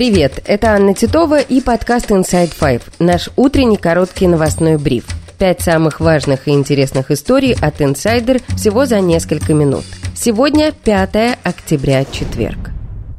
Привет, это Анна Титова и подкаст Inside Five, наш утренний короткий новостной бриф. Пять самых важных и интересных историй от Insider всего за несколько минут. Сегодня 5 октября, четверг.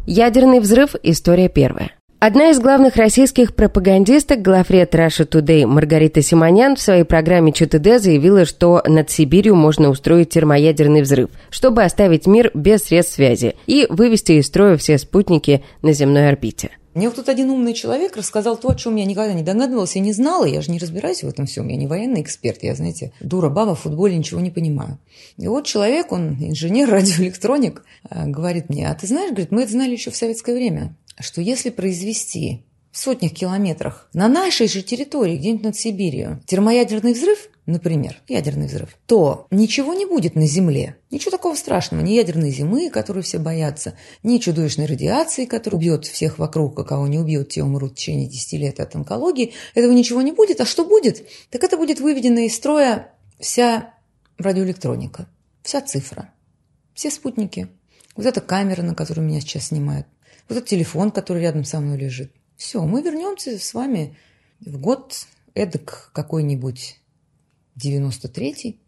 Ядерный взрыв – история первая. Одна из главных российских пропагандисток, главред Russia Today Маргарита Симонян в своей программе ЧТД заявила, что над Сибирью можно устроить термоядерный взрыв, чтобы оставить мир без средств связи и вывести из строя все спутники на земной орбите. Мне вот тут один умный человек рассказал то, о чем я никогда не догадывалась и не знала. Я же не разбираюсь в этом всем. Я не военный эксперт. Я, знаете, дура баба, в футболе ничего не понимаю. И вот человек, он инженер, радиоэлектроник, э, говорит мне, а ты знаешь, говорит, мы это знали еще в советское время что если произвести в сотнях километрах на нашей же территории, где-нибудь над Сибирью, термоядерный взрыв, например, ядерный взрыв, то ничего не будет на Земле. Ничего такого страшного. Ни ядерной зимы, которую все боятся, ни чудовищной радиации, которая убьет всех вокруг, а кого не убьет, те умрут в течение 10 лет от онкологии. Этого ничего не будет. А что будет? Так это будет выведена из строя вся радиоэлектроника, вся цифра, все спутники. Вот эта камера, на которую меня сейчас снимают, вот этот телефон, который рядом со мной лежит. Все, мы вернемся с вами в год эдак какой-нибудь 93-й,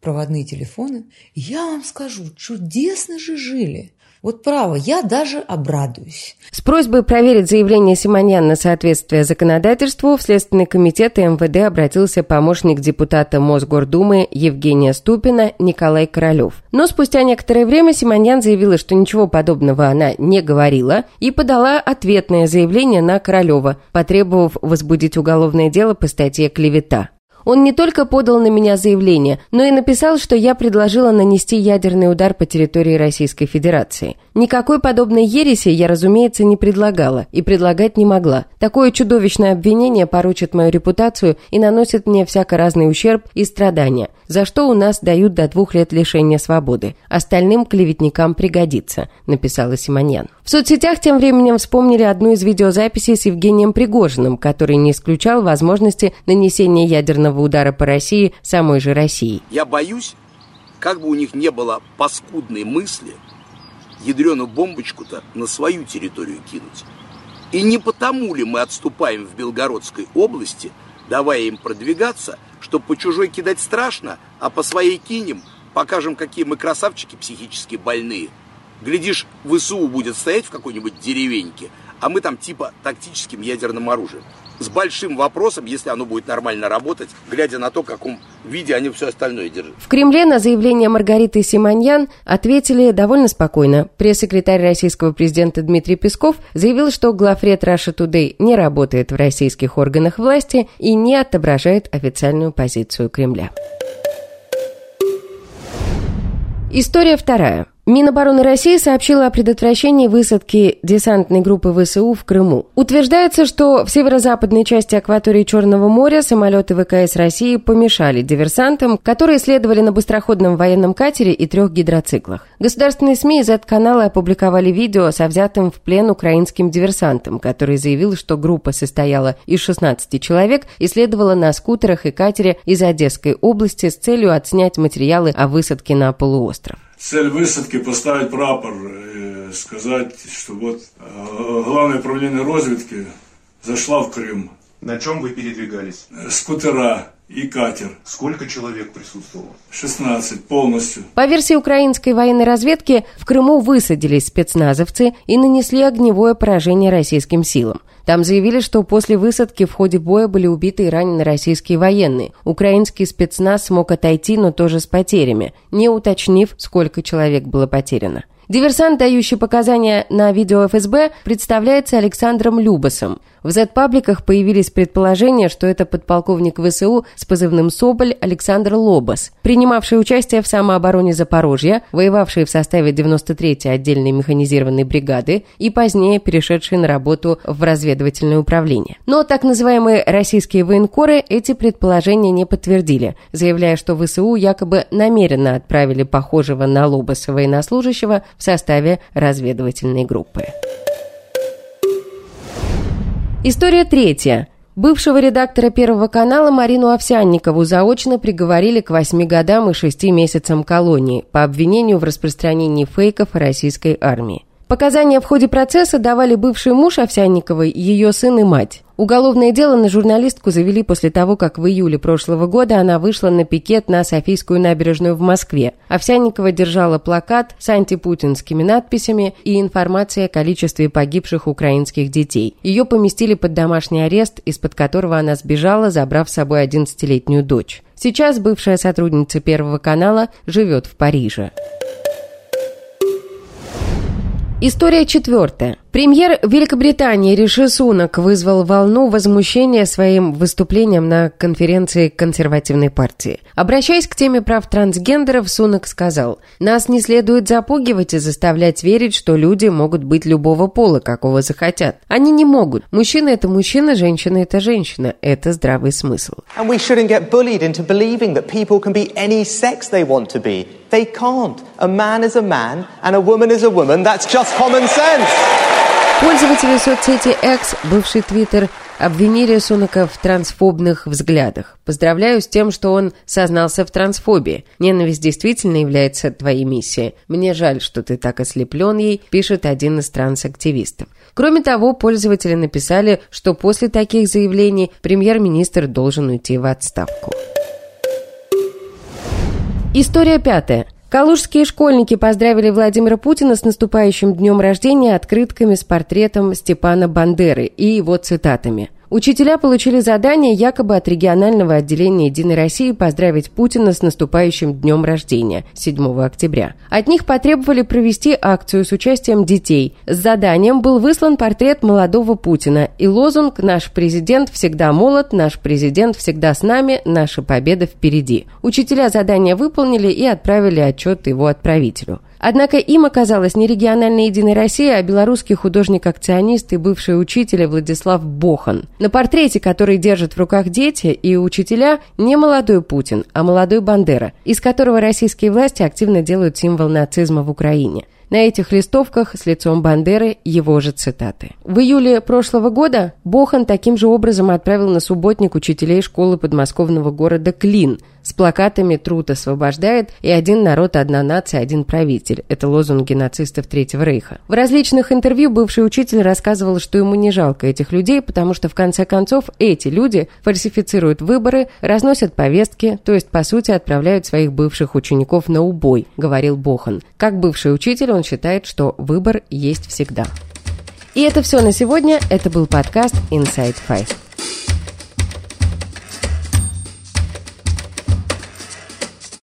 проводные телефоны. Я вам скажу, чудесно же жили. Вот право, я даже обрадуюсь. С просьбой проверить заявление Симоньян на соответствие законодательству в Следственный комитет и МВД обратился помощник депутата Мосгордумы Евгения Ступина Николай Королев. Но спустя некоторое время Симоньян заявила, что ничего подобного она не говорила и подала ответное заявление на Королева, потребовав возбудить уголовное дело по статье «Клевета». Он не только подал на меня заявление, но и написал, что я предложила нанести ядерный удар по территории Российской Федерации. Никакой подобной ереси я, разумеется, не предлагала и предлагать не могла. Такое чудовищное обвинение порочит мою репутацию и наносит мне всяко разный ущерб и страдания, за что у нас дают до двух лет лишения свободы. Остальным клеветникам пригодится, написала Симоньян. В соцсетях тем временем вспомнили одну из видеозаписей с Евгением Пригожиным, который не исключал возможности нанесения ядерного удара по России самой же России. Я боюсь, как бы у них не было паскудной мысли – ядреную бомбочку-то на свою территорию кинуть. И не потому ли мы отступаем в Белгородской области, давая им продвигаться, чтобы по чужой кидать страшно, а по своей кинем, покажем, какие мы красавчики психически больные. Глядишь, ВСУ будет стоять в какой-нибудь деревеньке, а мы там типа тактическим ядерным оружием с большим вопросом, если оно будет нормально работать, глядя на то, в каком виде они все остальное держат. В Кремле на заявление Маргариты Симоньян ответили довольно спокойно. Пресс-секретарь российского президента Дмитрий Песков заявил, что главред Russia Today не работает в российских органах власти и не отображает официальную позицию Кремля. История вторая. Минобороны России сообщила о предотвращении высадки десантной группы ВСУ в Крыму. Утверждается, что в северо-западной части акватории Черного моря самолеты ВКС России помешали диверсантам, которые следовали на быстроходном военном катере и трех гидроциклах. Государственные СМИ из этого канала опубликовали видео со взятым в плен украинским диверсантом, который заявил, что группа состояла из 16 человек и следовала на скутерах и катере из Одесской области с целью отснять материалы о высадке на полуостров цель высадки поставить прапор, и сказать, что вот э, главное управление разведки зашла в Крым. На чем вы передвигались? Скутера и катер. Сколько человек присутствовало? 16 полностью. По версии украинской военной разведки, в Крыму высадились спецназовцы и нанесли огневое поражение российским силам. Там заявили, что после высадки в ходе боя были убиты и ранены российские военные. Украинский спецназ смог отойти, но тоже с потерями, не уточнив, сколько человек было потеряно. Диверсант, дающий показания на видео ФСБ, представляется Александром Любасом. В Z-пабликах появились предположения, что это подполковник ВСУ с позывным «Соболь» Александр Лобас, принимавший участие в самообороне Запорожья, воевавший в составе 93-й отдельной механизированной бригады и позднее перешедший на работу в разведывательное управление. Но так называемые российские военкоры эти предположения не подтвердили, заявляя, что ВСУ якобы намеренно отправили похожего на Лобаса военнослужащего в составе разведывательной группы. История третья. Бывшего редактора Первого канала Марину Овсянникову заочно приговорили к восьми годам и шести месяцам колонии по обвинению в распространении фейков российской армии. Показания в ходе процесса давали бывший муж Овсянниковой, ее сын и мать. Уголовное дело на журналистку завели после того, как в июле прошлого года она вышла на пикет на Софийскую набережную в Москве. Овсянникова держала плакат с антипутинскими надписями и информацией о количестве погибших украинских детей. Ее поместили под домашний арест, из-под которого она сбежала, забрав с собой 11-летнюю дочь. Сейчас бывшая сотрудница Первого канала живет в Париже. История четвертая. Премьер Великобритании Риши Сунак вызвал волну возмущения своим выступлением на конференции консервативной партии. Обращаясь к теме прав трансгендеров, Сунак сказал, «Нас не следует запугивать и заставлять верить, что люди могут быть любого пола, какого захотят. Они не могут. Мужчина – это мужчина, женщина – это женщина. Это здравый смысл». They can't. A man is a man and a woman is a woman. That's just common sense. Пользователи соцсети X, бывший Твиттер, обвинили Сунака в трансфобных взглядах. Поздравляю с тем, что он сознался в трансфобии. Ненависть действительно является твоей миссией. Мне жаль, что ты так ослеплен ей, пишет один из трансактивистов. Кроме того, пользователи написали, что после таких заявлений премьер-министр должен уйти в отставку. История пятая. Калужские школьники поздравили Владимира Путина с наступающим днем рождения открытками с портретом Степана Бандеры и его цитатами – Учителя получили задание якобы от регионального отделения «Единой России» поздравить Путина с наступающим днем рождения 7 октября. От них потребовали провести акцию с участием детей. С заданием был выслан портрет молодого Путина и лозунг «Наш президент всегда молод, наш президент всегда с нами, наша победа впереди». Учителя задание выполнили и отправили отчет его отправителю. Однако им оказалась не региональная «Единая Россия», а белорусский художник-акционист и бывший учитель Владислав Бохан. На портрете, который держат в руках дети и учителя, не молодой Путин, а молодой Бандера, из которого российские власти активно делают символ нацизма в Украине. На этих листовках с лицом Бандеры его же цитаты. В июле прошлого года Бохан таким же образом отправил на субботник учителей школы подмосковного города Клин с плакатами «Труд освобождает» и «Один народ, одна нация, один правитель». Это лозунги нацистов Третьего Рейха. В различных интервью бывший учитель рассказывал, что ему не жалко этих людей, потому что в конце концов эти люди фальсифицируют выборы, разносят повестки, то есть по сути отправляют своих бывших учеников на убой, говорил Бохан. Как бывший учитель он считает, что выбор есть всегда. И это все на сегодня. Это был подкаст Inside Five.